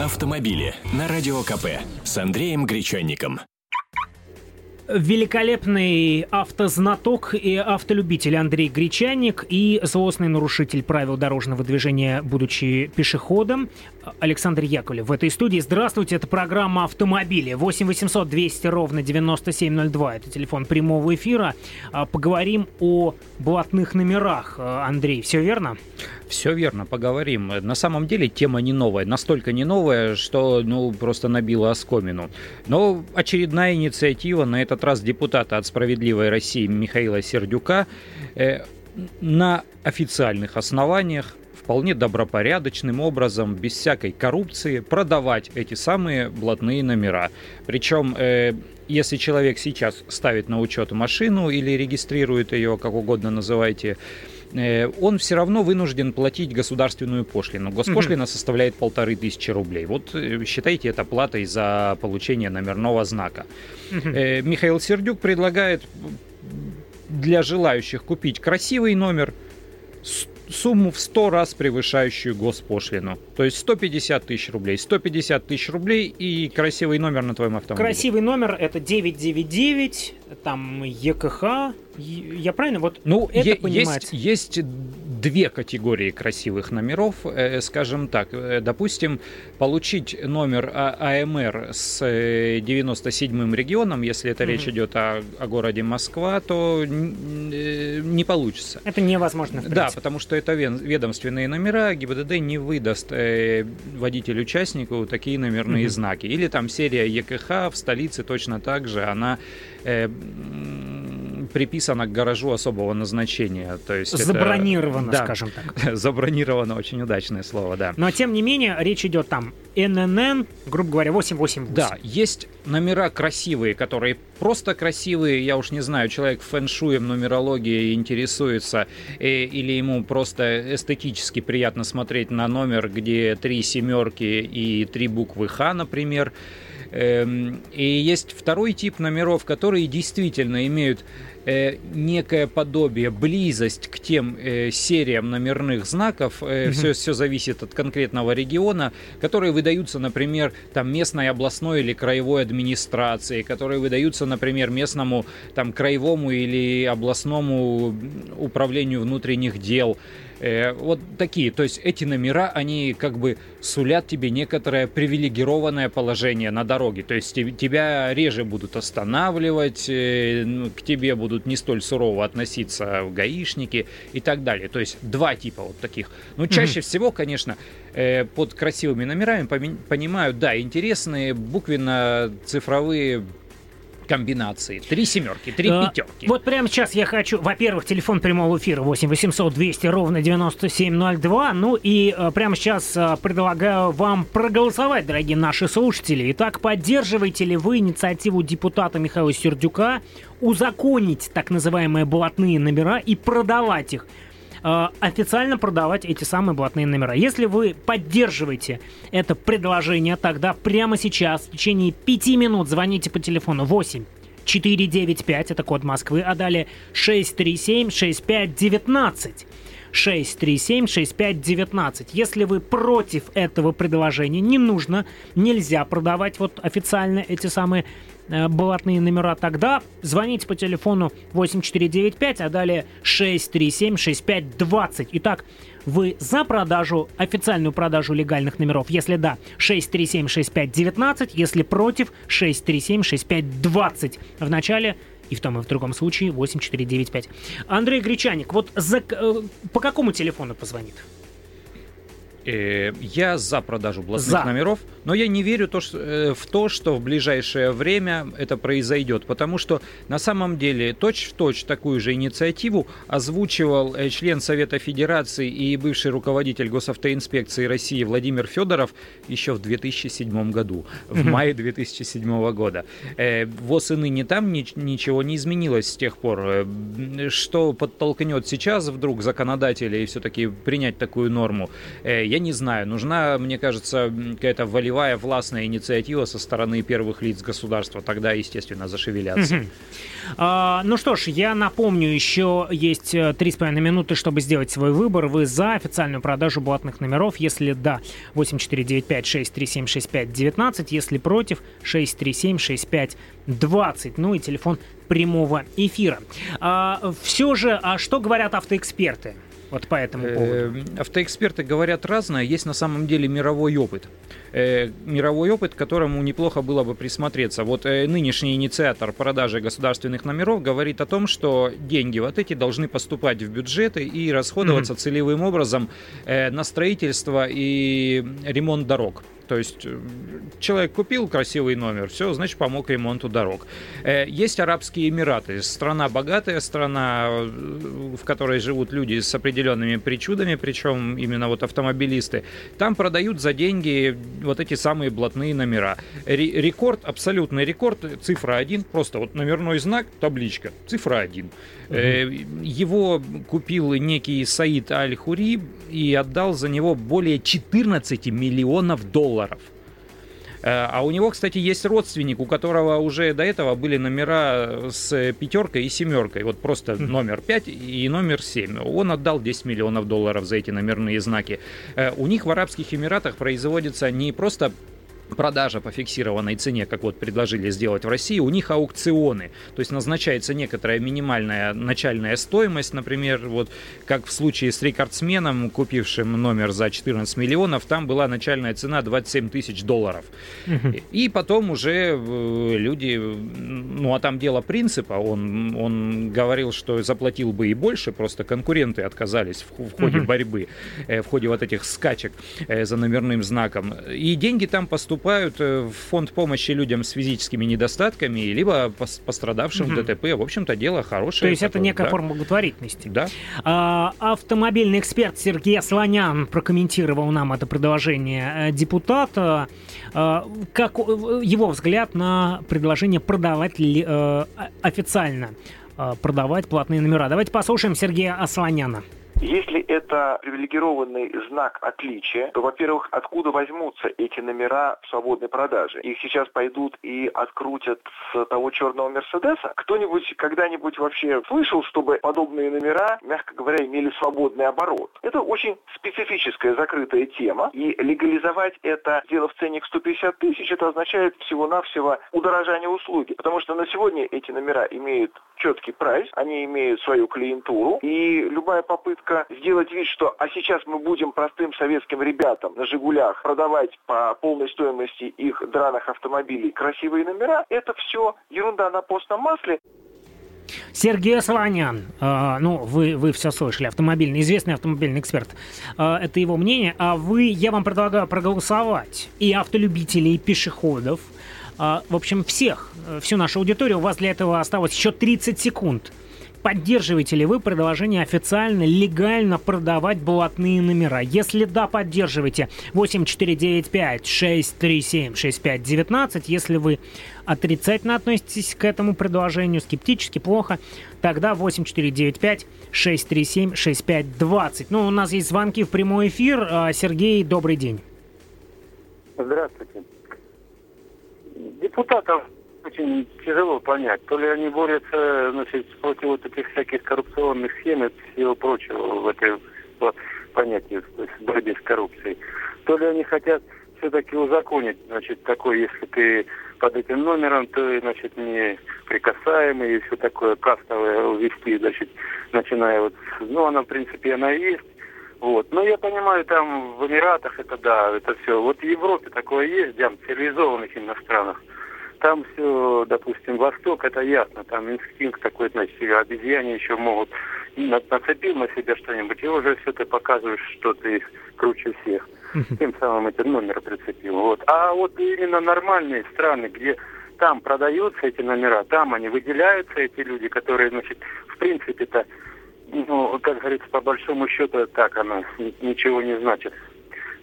Автомобили на Радио КП с Андреем Гречанником. Великолепный автознаток и автолюбитель Андрей Гречанник и злостный нарушитель правил дорожного движения, будучи пешеходом, Александр Яковлев в этой студии. Здравствуйте, это программа «Автомобили». 8 800 200 ровно 9702. Это телефон прямого эфира. А, поговорим о блатных номерах. А, Андрей, все верно? Все верно, поговорим. На самом деле тема не новая, настолько не новая, что ну просто набила оскомину. Но очередная инициатива, на этот раз депутата от «Справедливой России» Михаила Сердюка, э, на официальных основаниях вполне добропорядочным образом, без всякой коррупции, продавать эти самые блатные номера. Причем, э, если человек сейчас ставит на учет машину или регистрирует ее, как угодно называйте, он все равно вынужден платить государственную пошлину. Госпошлина mm-hmm. составляет полторы тысячи рублей. Вот э, считайте это платой за получение номерного знака. Mm-hmm. Михаил Сердюк предлагает для желающих купить красивый номер, сумму в 100 раз превышающую госпошлину. То есть 150 тысяч рублей. 150 тысяч рублей и красивый номер на твоем автомобиле. Красивый номер это 999, там ЕКХ, я правильно вот ну, это е- понимать? Есть, есть две категории красивых номеров, э, скажем так. Э, допустим, получить номер а- АМР с 97-м э, регионом, если это mm-hmm. речь идет о, о городе Москва, то не получится. Это невозможно. Да, потому что это ведомственные номера, ГИБДД не выдаст водителю-участнику такие номерные mm-hmm. знаки. Или там серия ЕКХ в столице точно так же, она приписано к гаражу особого назначения. То есть забронировано, это, скажем так. Забронировано, очень удачное слово, да. Но тем не менее, речь идет там ННН, грубо говоря, 888. Да, есть номера красивые, которые просто красивые. Я уж не знаю, человек фэншуем, нумерологией интересуется, э, или ему просто эстетически приятно смотреть на номер, где три семерки и три буквы Х, например. Эм, и есть второй тип номеров, которые действительно имеют э, некое подобие, близость к тем э, сериям номерных знаков, э, mm-hmm. все, все зависит от конкретного региона, которые выдаются, например, там местной областной или краевой администрации, которые выдаются, например, местному там краевому или областному управлению внутренних дел. Э, вот такие, то есть эти номера, они как бы сулят тебе некоторое привилегированное положение на дороге, то есть тебя реже будут останавливать, э, ну, к тебе будут не столь сурово относиться гаишники и так далее. То есть два типа вот таких. Но чаще mm-hmm. всего, конечно, э, под красивыми номерами понимают, да, интересные буквенно-цифровые комбинации. Три семерки, три а, пятерки. Вот прямо сейчас я хочу, во-первых, телефон прямого эфира 8 800 200 ровно 9702. Ну и а, прямо сейчас а, предлагаю вам проголосовать, дорогие наши слушатели. Итак, поддерживаете ли вы инициативу депутата Михаила Сердюка узаконить так называемые блатные номера и продавать их Э, официально продавать эти самые блатные номера. Если вы поддерживаете это предложение, тогда прямо сейчас, в течение 5 минут звоните по телефону 8 495, это код Москвы, а далее 637 6519. 637-6519. Если вы против этого предложения, не нужно, нельзя продавать вот официально эти самые блатные номера, тогда звоните по телефону 8495, а далее 637-6520. Итак, вы за продажу, официальную продажу легальных номеров? Если да, 637-6519, если против, 637-6520. В начале и в том и в другом случае 8495. Андрей Гречаник, вот за, э, по какому телефону позвонит? Э, я за продажу блатных за. номеров, но я не верю то, что, э, в то, что в ближайшее время это произойдет, потому что на самом деле точь-в-точь точь такую же инициативу озвучивал э, член Совета Федерации и бывший руководитель госавтоинспекции России Владимир Федоров еще в 2007 году, в мае 2007 года. ВОЗ и ныне там ничего не изменилось с тех пор. Что подтолкнет сейчас вдруг законодателей все-таки принять такую норму, я не знаю. Нужна, мне кажется, какая-то волевая властная инициатива со стороны первых лиц государства. Тогда, естественно, зашевелятся. Мгм. А, ну что ж, я напомню, еще есть э, три с половиной минуты, чтобы сделать свой выбор. Вы за официальную продажу блатных номеров? Если да, 8495-637-6519. Если против, 637-6520. Ну и телефон прямого эфира. А, все же, а что говорят автоэксперты? Вот по этому поводу. Э, Автоэксперты говорят разное. Есть на самом деле мировой опыт. Э, Мировой опыт, к которому неплохо было бы присмотреться. Вот э, нынешний инициатор продажи государственных номеров говорит о том, что деньги вот эти должны поступать в бюджеты и расходоваться целевым образом э, на строительство и ремонт дорог. То есть человек купил красивый номер, все, значит, помог ремонту дорог. Есть Арабские Эмираты, страна богатая, страна, в которой живут люди с определенными причудами, причем именно вот автомобилисты. Там продают за деньги вот эти самые блатные номера. Ре- Рекорд, абсолютный рекорд, цифра 1, просто вот номерной знак, табличка, цифра 1. Э, Его купил некий Саид Аль-Хури и отдал за него более 14 миллионов долларов. Э, А у него, кстати, есть родственник, у которого уже до этого были номера с пятеркой и семеркой. Вот просто номер 5 и номер 7. Он отдал 10 миллионов долларов за эти номерные знаки. Э, У них в Арабских Эмиратах производится не просто продажа по фиксированной цене, как вот предложили сделать в России, у них аукционы. То есть назначается некоторая минимальная начальная стоимость, например, вот как в случае с рекордсменом, купившим номер за 14 миллионов, там была начальная цена 27 тысяч долларов. И потом уже э, люди, ну а там дело принципа, он, он говорил, что заплатил бы и больше, просто конкуренты отказались в, в ходе борьбы, э, в ходе вот этих скачек э, за номерным знаком. И деньги там поступают э, в фонд помощи людям с физическими недостатками, либо пос- пострадавшим Мгм. в ДТП. В общем-то, дело хорошее. То есть это которое- некая да, форма благотворительности. Да. А, автомобильный эксперт Сергей Слонян прокомментировал нам это предложение э, депутата. А, как э, его взгляд на предложение продавать ли, э, официально продавать платные номера? Давайте послушаем Сергея Асланяна. Если это привилегированный знак отличия, то, во-первых, откуда возьмутся эти номера в свободной продаже? Их сейчас пойдут и открутят с того черного Мерседеса? Кто-нибудь когда-нибудь вообще слышал, чтобы подобные номера, мягко говоря, имели свободный оборот? Это очень специфическая закрытая тема, и легализовать это, сделав ценник 150 тысяч, это означает всего-навсего удорожание услуги, потому что на сегодня эти номера имеют четкий прайс, они имеют свою клиентуру, и любая попытка сделать вид, что а сейчас мы будем простым советским ребятам на «Жигулях» продавать по полной стоимости их драных автомобилей красивые номера, это все ерунда на постном масле. Сергей Асланян, э, ну, вы, вы все слышали, автомобильный, известный автомобильный эксперт. Э, это его мнение. А вы, я вам предлагаю проголосовать и автолюбителей, и пешеходов. Э, в общем, всех, всю нашу аудиторию. У вас для этого осталось еще 30 секунд. Поддерживаете ли вы предложение официально, легально продавать блатные номера? Если да, поддерживайте. 8495-637-6519. Если вы отрицательно относитесь к этому предложению, скептически, плохо, тогда 8495-637-6520. Ну, у нас есть звонки в прямой эфир. А, Сергей, добрый день. Здравствуйте. Депутатов очень тяжело понять. То ли они борются значит, против вот этих всяких коррупционных схем и всего прочего в этой есть в борьбе с коррупцией, то ли они хотят все-таки узаконить, значит, такой, если ты под этим номером, то, значит, не прикасаемый и все такое кастовое увести, значит, начиная вот, ну, она, в принципе, она и есть, вот. Но я понимаю, там в Эмиратах это да, это все. Вот в Европе такое есть, где в цивилизованных именно странах. Там все, допустим, Восток, это ясно, там инстинкт такой, значит, обезьяне еще могут на- нацепил на себя что-нибудь, и уже все ты показываешь, что ты круче всех. Тем самым этот номер прицепил. Вот. А вот именно нормальные страны, где там продаются эти номера, там они выделяются, эти люди, которые, значит, в принципе-то, ну, как говорится, по большому счету, так оно ни- ничего не значит.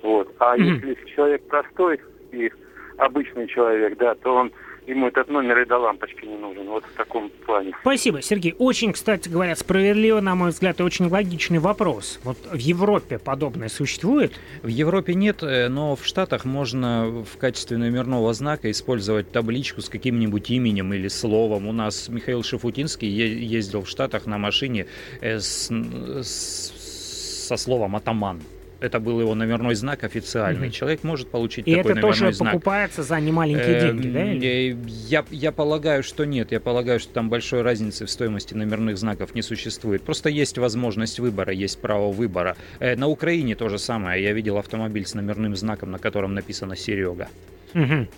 Вот. А если человек простой и обычный человек, да, то он ему этот номер и до лампочки не нужен. Вот в таком плане. Спасибо, Сергей. Очень, кстати говоря, справедливо, на мой взгляд, и очень логичный вопрос. Вот в Европе подобное существует? В Европе нет, э, но в Штатах можно в качестве номерного знака использовать табличку с каким-нибудь именем или словом. У нас Михаил Шафутинский ездил в Штатах на машине э, с, с, со словом «атаман» это был его номерной знак официальный. Mm-hmm. Человек может получить И такой это тоже знак. покупается за немаленькие э, деньги, да? Или? Я, я полагаю, что нет. Я полагаю, что там большой разницы в стоимости номерных знаков не существует. Просто есть возможность выбора, есть право выбора. Э, на Украине то же самое. Я видел автомобиль с номерным знаком, на котором написано «Серега». Угу.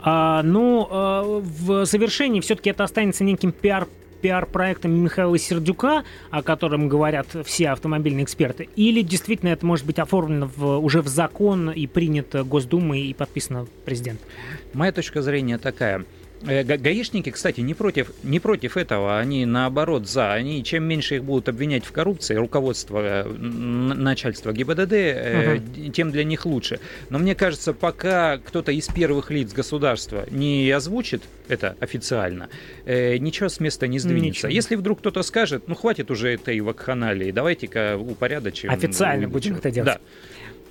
А, ну, а, в завершении все-таки это останется неким пиар пиар-проектом Михаила Сердюка, о котором говорят все автомобильные эксперты, или действительно это может быть оформлено в, уже в закон и принято Госдумой и подписано президентом? Моя точка зрения такая – гаишники, кстати, не против, не против этого, они наоборот за. Они чем меньше их будут обвинять в коррупции, руководство э, начальства ГИБДД, угу. тем для них лучше. Но мне кажется, пока кто-то из первых лиц государства не озвучит это официально, ничего с места не сдвинется. Ничего. Если вдруг кто-то скажет, ну хватит уже этой вакханалии, давайте-ка упорядочим. Официально будем это делать. Да.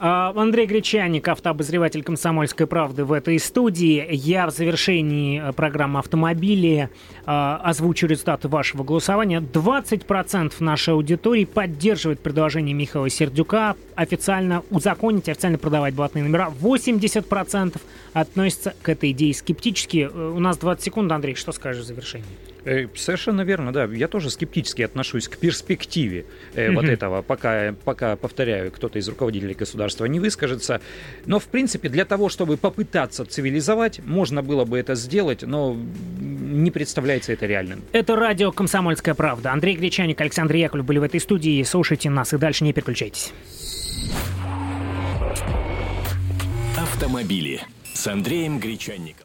А, Андрей Гречаник, автообозреватель «Комсомольской правды» в этой студии. Я в завершении э, программы «Автомобили» а, озвучу результаты вашего голосования. 20% нашей аудитории поддерживает предложение Михаила Сердюка официально узаконить, официально продавать блатные номера. 80% относятся к этой идее скептически. Э, у нас 20 секунд, Андрей, что скажешь в завершении? Э, совершенно верно, да. Я тоже скептически отношусь к перспективе э, вот этого, пока, пока, повторяю, кто-то из руководителей государства не выскажется. Но, в принципе, для того, чтобы попытаться цивилизовать, можно было бы это сделать, но не представляется это реальным. Это радио «Комсомольская правда». Андрей Гречаник, Александр Яковлев были в этой студии. Слушайте нас и дальше не переключайтесь. Автомобили с Андреем Гречанником.